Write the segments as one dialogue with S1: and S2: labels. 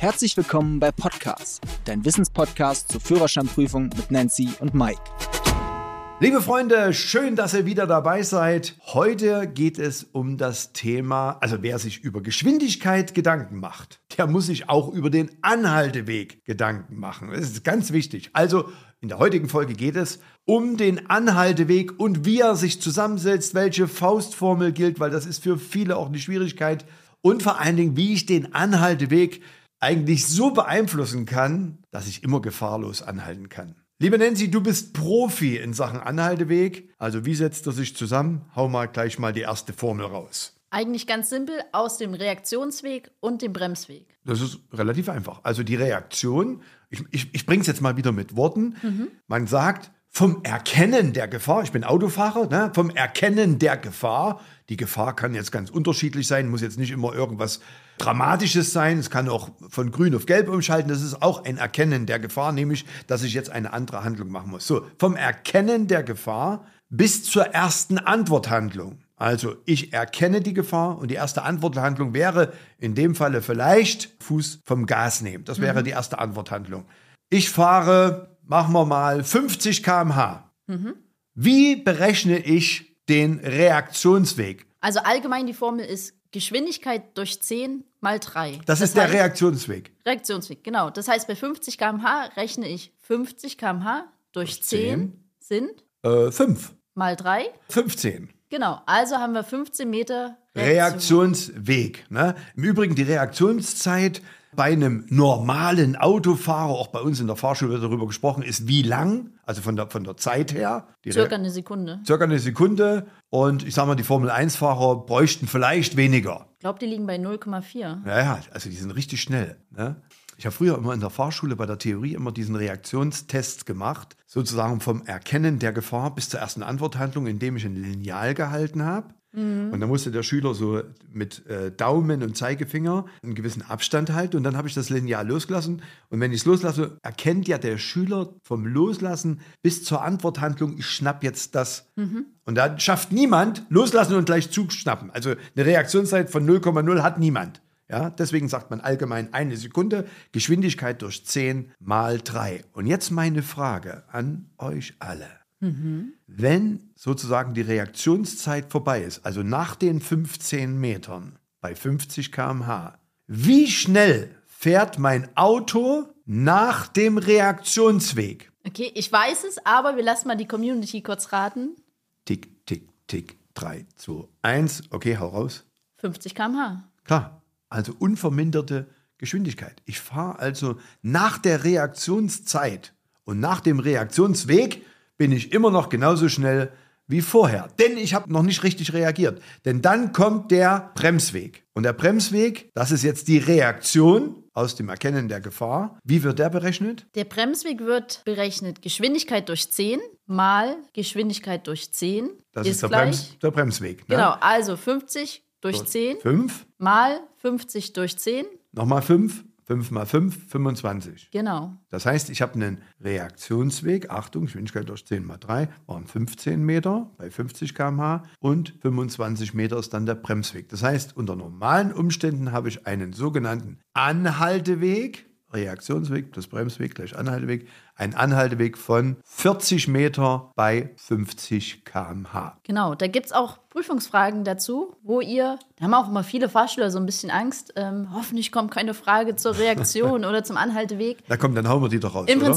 S1: Herzlich willkommen bei Podcast, dein Wissenspodcast zur Führerscheinprüfung mit Nancy und Mike.
S2: Liebe Freunde, schön, dass ihr wieder dabei seid. Heute geht es um das Thema, also wer sich über Geschwindigkeit Gedanken macht, der muss sich auch über den Anhalteweg Gedanken machen. Das ist ganz wichtig. Also in der heutigen Folge geht es um den Anhalteweg und wie er sich zusammensetzt, welche Faustformel gilt, weil das ist für viele auch eine Schwierigkeit. Und vor allen Dingen, wie ich den Anhalteweg eigentlich so beeinflussen kann, dass ich immer gefahrlos anhalten kann. Liebe Nancy, du bist Profi in Sachen Anhalteweg. Also wie setzt er sich zusammen? Hau mal gleich mal die erste Formel raus.
S3: Eigentlich ganz simpel aus dem Reaktionsweg und dem Bremsweg.
S2: Das ist relativ einfach. Also die Reaktion, ich, ich, ich bringe es jetzt mal wieder mit Worten. Mhm. Man sagt, vom Erkennen der Gefahr, ich bin Autofahrer, ne, vom Erkennen der Gefahr, die Gefahr kann jetzt ganz unterschiedlich sein, muss jetzt nicht immer irgendwas Dramatisches sein, es kann auch von grün auf gelb umschalten, das ist auch ein Erkennen der Gefahr, nämlich, dass ich jetzt eine andere Handlung machen muss. So, vom Erkennen der Gefahr bis zur ersten Antworthandlung. Also ich erkenne die Gefahr und die erste Antworthandlung wäre in dem Falle vielleicht Fuß vom Gas nehmen. Das wäre mhm. die erste Antworthandlung. Ich fahre machen wir mal 50 km/h. Mhm. Wie berechne ich den Reaktionsweg?
S3: Also allgemein die Formel ist Geschwindigkeit durch 10 mal 3.
S2: Das, das ist der Reaktionsweg.
S3: Reaktionsweg, genau. Das heißt, bei 50 km/h rechne ich 50 km/h durch 10, 10 sind
S2: äh, 5.
S3: Mal 3.
S2: 15.
S3: Genau, also haben wir 15 Meter
S2: Reaktionsweg. Ne? Im Übrigen die Reaktionszeit bei einem normalen Autofahrer, auch bei uns in der Fahrschule wird darüber gesprochen, ist wie lang, also von der, von der Zeit her.
S3: circa eine Sekunde.
S2: Circa eine Sekunde. Und ich sage mal, die Formel-1-Fahrer bräuchten vielleicht weniger.
S3: Ich glaube, die liegen bei 0,4.
S2: Ja, ja, also die sind richtig schnell. Ne? Ich habe früher immer in der Fahrschule bei der Theorie immer diesen Reaktionstest gemacht, sozusagen vom Erkennen der Gefahr bis zur ersten Antworthandlung, indem ich ein Lineal gehalten habe. Mhm. Und dann musste der Schüler so mit äh, Daumen und Zeigefinger einen gewissen Abstand halten und dann habe ich das Lineal losgelassen. Und wenn ich es loslasse, erkennt ja der Schüler vom Loslassen bis zur Antworthandlung, ich schnapp jetzt das. Mhm. Und da schafft niemand loslassen und gleich zuschnappen. Also eine Reaktionszeit von 0,0 hat niemand. Ja, deswegen sagt man allgemein eine Sekunde, Geschwindigkeit durch 10 mal 3. Und jetzt meine Frage an euch alle. Mhm. Wenn sozusagen die Reaktionszeit vorbei ist, also nach den 15 Metern bei 50 km/h, wie schnell fährt mein Auto nach dem Reaktionsweg?
S3: Okay, ich weiß es, aber wir lassen mal die Community kurz raten.
S2: Tick, tick, tick, 3, 2, 1. Okay, hau raus.
S3: 50 km/h.
S2: Klar, also unverminderte Geschwindigkeit. Ich fahre also nach der Reaktionszeit und nach dem Reaktionsweg bin ich immer noch genauso schnell wie vorher. Denn ich habe noch nicht richtig reagiert. Denn dann kommt der Bremsweg. Und der Bremsweg, das ist jetzt die Reaktion aus dem Erkennen der Gefahr. Wie wird der berechnet?
S3: Der Bremsweg wird berechnet Geschwindigkeit durch 10 mal Geschwindigkeit durch 10.
S2: Das ist, ist der, Brems, der, Bremsweg.
S3: Ne? Genau, also 50 durch 10
S2: 5
S3: mal 50 durch 10.
S2: Nochmal 5 5 mal 5, 25.
S3: Genau.
S2: Das heißt, ich habe einen Reaktionsweg, Achtung, Geschwindigkeit durch 10 mal 3, waren 15 Meter bei 50 km/h und 25 Meter ist dann der Bremsweg. Das heißt, unter normalen Umständen habe ich einen sogenannten Anhalteweg, Reaktionsweg plus Bremsweg gleich Anhalteweg, ein Anhalteweg von 40 Meter bei 50 km/h.
S3: Genau, da gibt es auch Prüfungsfragen dazu, wo ihr, da haben auch immer viele Fahrschüler so ein bisschen Angst, ähm, hoffentlich kommt keine Frage zur Reaktion oder zum Anhalteweg.
S2: Da kommt, dann hauen wir die doch raus.
S3: Im
S2: oder?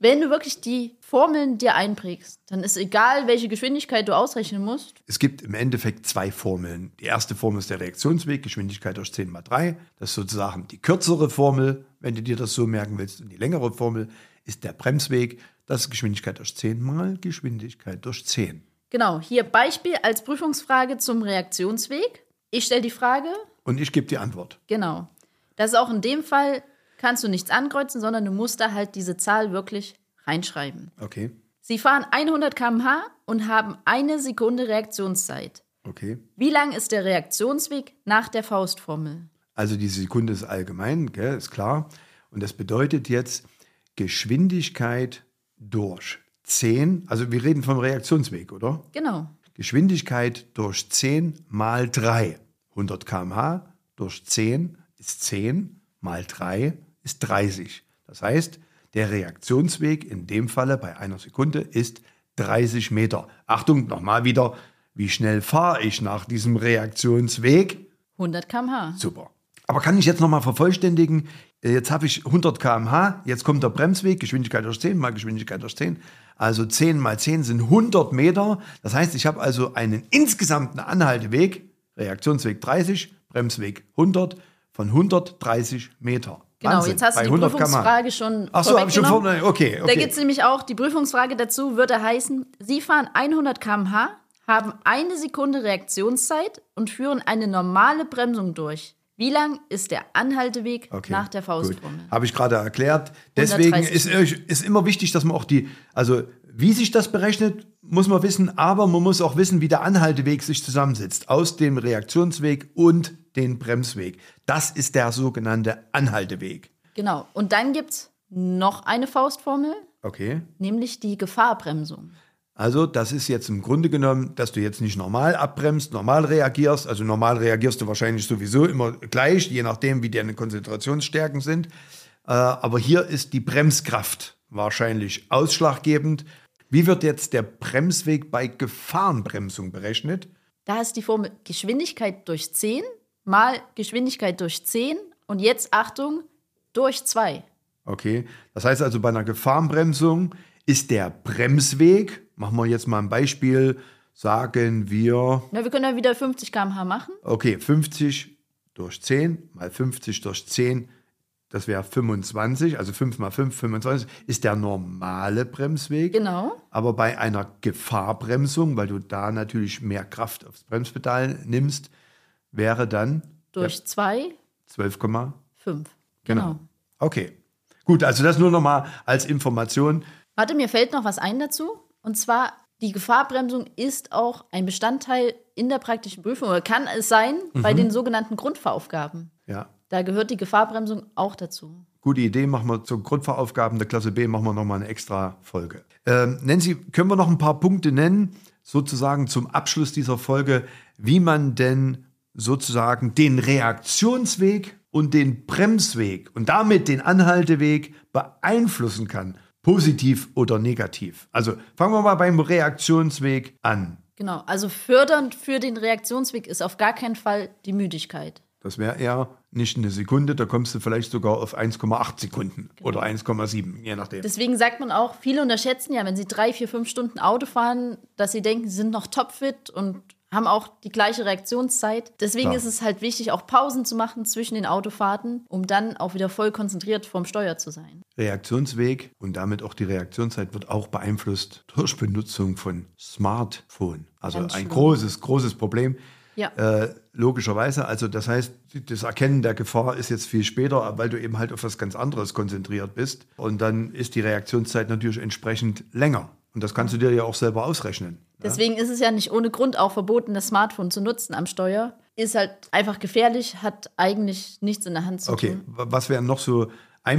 S3: Wenn du wirklich die Formeln dir einprägst, dann ist egal, welche Geschwindigkeit du ausrechnen musst.
S2: Es gibt im Endeffekt zwei Formeln. Die erste Formel ist der Reaktionsweg, Geschwindigkeit durch 10 mal 3. Das ist sozusagen die kürzere Formel, wenn du dir das so merken willst. Und die längere Formel ist der Bremsweg, das ist Geschwindigkeit durch 10 mal Geschwindigkeit durch 10.
S3: Genau, hier Beispiel als Prüfungsfrage zum Reaktionsweg. Ich stelle die Frage.
S2: Und ich gebe die Antwort.
S3: Genau. Das ist auch in dem Fall, kannst du nichts ankreuzen, sondern du musst da halt diese Zahl wirklich reinschreiben.
S2: Okay.
S3: Sie fahren 100 km/h und haben eine Sekunde Reaktionszeit.
S2: Okay.
S3: Wie lang ist der Reaktionsweg nach der Faustformel?
S2: Also die Sekunde ist allgemein, gell, ist klar. Und das bedeutet jetzt Geschwindigkeit durch 10, also wir reden vom Reaktionsweg, oder?
S3: Genau.
S2: Geschwindigkeit durch 10 mal 3. 100 km/h durch 10 ist 10 mal 3 ist 30. Das heißt, der Reaktionsweg in dem Falle bei einer Sekunde ist 30 Meter. Achtung, nochmal wieder, wie schnell fahre ich nach diesem Reaktionsweg?
S3: 100 km/h.
S2: Super. Aber kann ich jetzt nochmal vervollständigen? Äh, Jetzt habe ich 100 km/h, jetzt kommt der Bremsweg, Geschwindigkeit durch 10 mal Geschwindigkeit durch 10. Also 10 mal 10 sind 100 Meter. Das heißt, ich habe also einen insgesamten Anhalteweg, Reaktionsweg 30, Bremsweg 100, von 130 Meter.
S3: Genau,
S2: Wahnsinn.
S3: jetzt hast du die
S2: 100 km/h.
S3: Prüfungsfrage schon
S2: Ach so, habe ich schon vorne. Okay,
S3: Da
S2: okay.
S3: gibt es nämlich auch die Prüfungsfrage dazu, würde heißen, Sie fahren 100 km/h, haben eine Sekunde Reaktionszeit und führen eine normale Bremsung durch. Wie lang ist der Anhalteweg
S2: Okay,
S3: nach der. Faustformel?
S2: Habe ich gerade erklärt. Deswegen
S3: 130
S2: ist, ist immer wichtig, dass man auch die, also wie sich das berechnet, muss man wissen, aber man muss auch wissen, wie der Anhalteweg sich zusammensetzt aus dem Reaktionsweg und den Bremsweg. Das ist der sogenannte Anhalteweg.
S3: Genau. Und dann gibt es noch eine Faustformel,
S2: Okay.
S3: nämlich die Gefahrbremsung.
S2: Also das ist jetzt im Grunde genommen, dass du jetzt nicht normal abbremst, normal reagierst. Also normal reagierst du wahrscheinlich sowieso immer gleich, je nachdem, wie deine Konzentrationsstärken sind. Äh, aber hier ist die Bremskraft wahrscheinlich ausschlaggebend. Wie wird jetzt der Bremsweg bei Gefahrenbremsung berechnet?
S3: Da ist die Formel Geschwindigkeit durch 10 mal Geschwindigkeit durch 10 und jetzt Achtung, durch 2.
S2: Okay, das heißt also bei einer Gefahrenbremsung ist der Bremsweg, machen wir jetzt mal ein Beispiel, sagen wir
S3: Na, wir können ja wieder 50 km/h machen.
S2: Okay, 50 durch 10 mal 50 durch 10, das wäre 25, also 5 mal 5, 25, ist der normale Bremsweg.
S3: Genau.
S2: Aber bei einer Gefahrbremsung, weil du da natürlich mehr Kraft aufs Bremspedal nimmst, wäre dann
S3: Durch 2,
S2: 12,5.
S3: 5.
S2: Genau. Okay. Gut, also das nur noch mal als Information.
S3: Warte, mir fällt noch was ein dazu. Und zwar, die Gefahrbremsung ist auch ein Bestandteil in der praktischen Prüfung oder kann es sein bei den sogenannten Grundfahraufgaben.
S2: Ja.
S3: Da gehört die Gefahrbremsung auch dazu.
S2: Gute Idee, machen wir zu Grundfahraufgaben der Klasse B, machen wir nochmal eine extra Folge. Ähm, Nancy, können wir noch ein paar Punkte nennen, sozusagen zum Abschluss dieser Folge, wie man denn sozusagen den Reaktionsweg und den Bremsweg und damit den Anhalteweg beeinflussen kann, positiv oder negativ. Also fangen wir mal beim Reaktionsweg an.
S3: Genau. Also fördernd für den Reaktionsweg ist auf gar keinen Fall die Müdigkeit.
S2: Das wäre eher nicht eine Sekunde, da kommst du vielleicht sogar auf 1,8 Sekunden oder 1,7, je nachdem.
S3: Deswegen sagt man auch, viele unterschätzen ja, wenn sie drei, vier, fünf Stunden Auto fahren, dass sie denken, sie sind noch topfit und haben auch die gleiche Reaktionszeit. Deswegen
S2: Klar.
S3: ist es halt wichtig, auch Pausen zu machen zwischen den Autofahrten, um dann auch wieder voll konzentriert vorm Steuer zu sein.
S2: Reaktionsweg und damit auch die Reaktionszeit wird auch beeinflusst durch Benutzung von Smartphone. Also
S3: Ganz
S2: ein
S3: schlimm.
S2: großes, großes Problem.
S3: Ja.
S2: Äh, logischerweise, also das heißt, das Erkennen der Gefahr ist jetzt viel später, weil du eben halt auf was ganz anderes konzentriert bist. Und dann ist die Reaktionszeit natürlich entsprechend länger. Und das kannst du dir ja auch selber ausrechnen.
S3: Deswegen ist es ja nicht ohne Grund auch verboten, das Smartphone zu nutzen am Steuer. Ist halt einfach gefährlich, hat eigentlich nichts in der Hand zu
S2: Okay,
S3: tun.
S2: wa- was wären noch so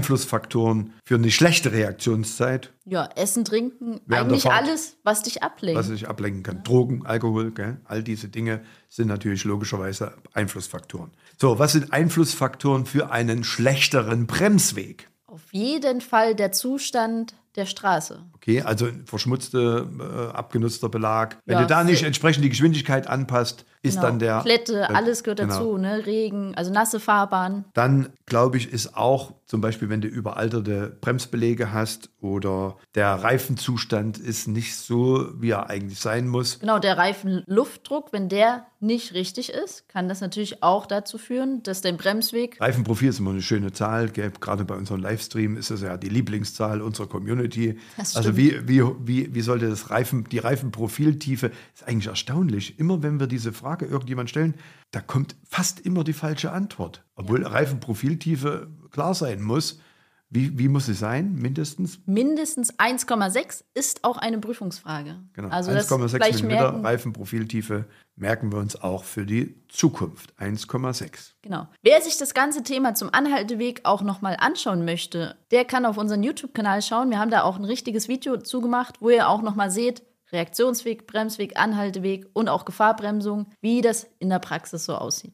S2: Einflussfaktoren für eine schlechte Reaktionszeit?
S3: Ja, Essen, Trinken, eigentlich alles, was dich ablenkt.
S2: was sich ablenken kann. Drogen, Alkohol, gell? all diese Dinge sind natürlich logischerweise Einflussfaktoren. So, was sind Einflussfaktoren für einen schlechteren Bremsweg?
S3: Auf jeden Fall der Zustand der Straße.
S2: Okay, also verschmutzte, äh, abgenutzter Belag. Wenn
S3: Ja,
S2: du da nicht entsprechend die Geschwindigkeit anpasst, ist
S3: Genau.
S2: dann der.
S3: Plätte,
S2: äh,
S3: alles gehört
S2: genau.
S3: dazu, ne? Regen, also nasse Fahrbahn.
S2: Dann glaube ich, ist auch zum Beispiel, wenn du überalterte Bremsbelege hast oder der Reifenzustand ist nicht so, wie er eigentlich sein muss.
S3: Genau, der Reifenluftdruck, wenn der nicht richtig ist, kann das natürlich auch dazu führen, dass dein Bremsweg
S2: Reifenprofil ist immer eine schöne Zahl. Gell? Gerade bei unserem Livestream ist es ja die Lieblingszahl unserer Community.
S3: Das
S2: also wie, wie, wie, wie sollte das Reifen, die Reifenprofiltiefe, ist eigentlich erstaunlich. Immer wenn wir diese Frage irgendjemand stellen, da kommt fast immer die falsche Antwort. Obwohl Reifenprofiltiefe klar sein muss. Wie, wie muss sie sein? Mindestens?
S3: mindestens 1,6 ist auch eine Prüfungsfrage.
S2: Genau.
S3: Also das
S2: 1,6
S3: gleich
S2: mm
S3: merken.
S2: Reifenprofiltiefe merken wir uns auch für die Zukunft. 1,6.
S3: Genau. Wer sich das ganze Thema zum Anhalteweg auch nochmal anschauen möchte, der kann auf unseren YouTube-Kanal schauen. Wir haben da auch ein richtiges Video zugemacht, wo ihr auch nochmal seht, Reaktionsweg, Bremsweg, Anhalteweg und auch Gefahrbremsung, wie das in der Praxis so aussieht.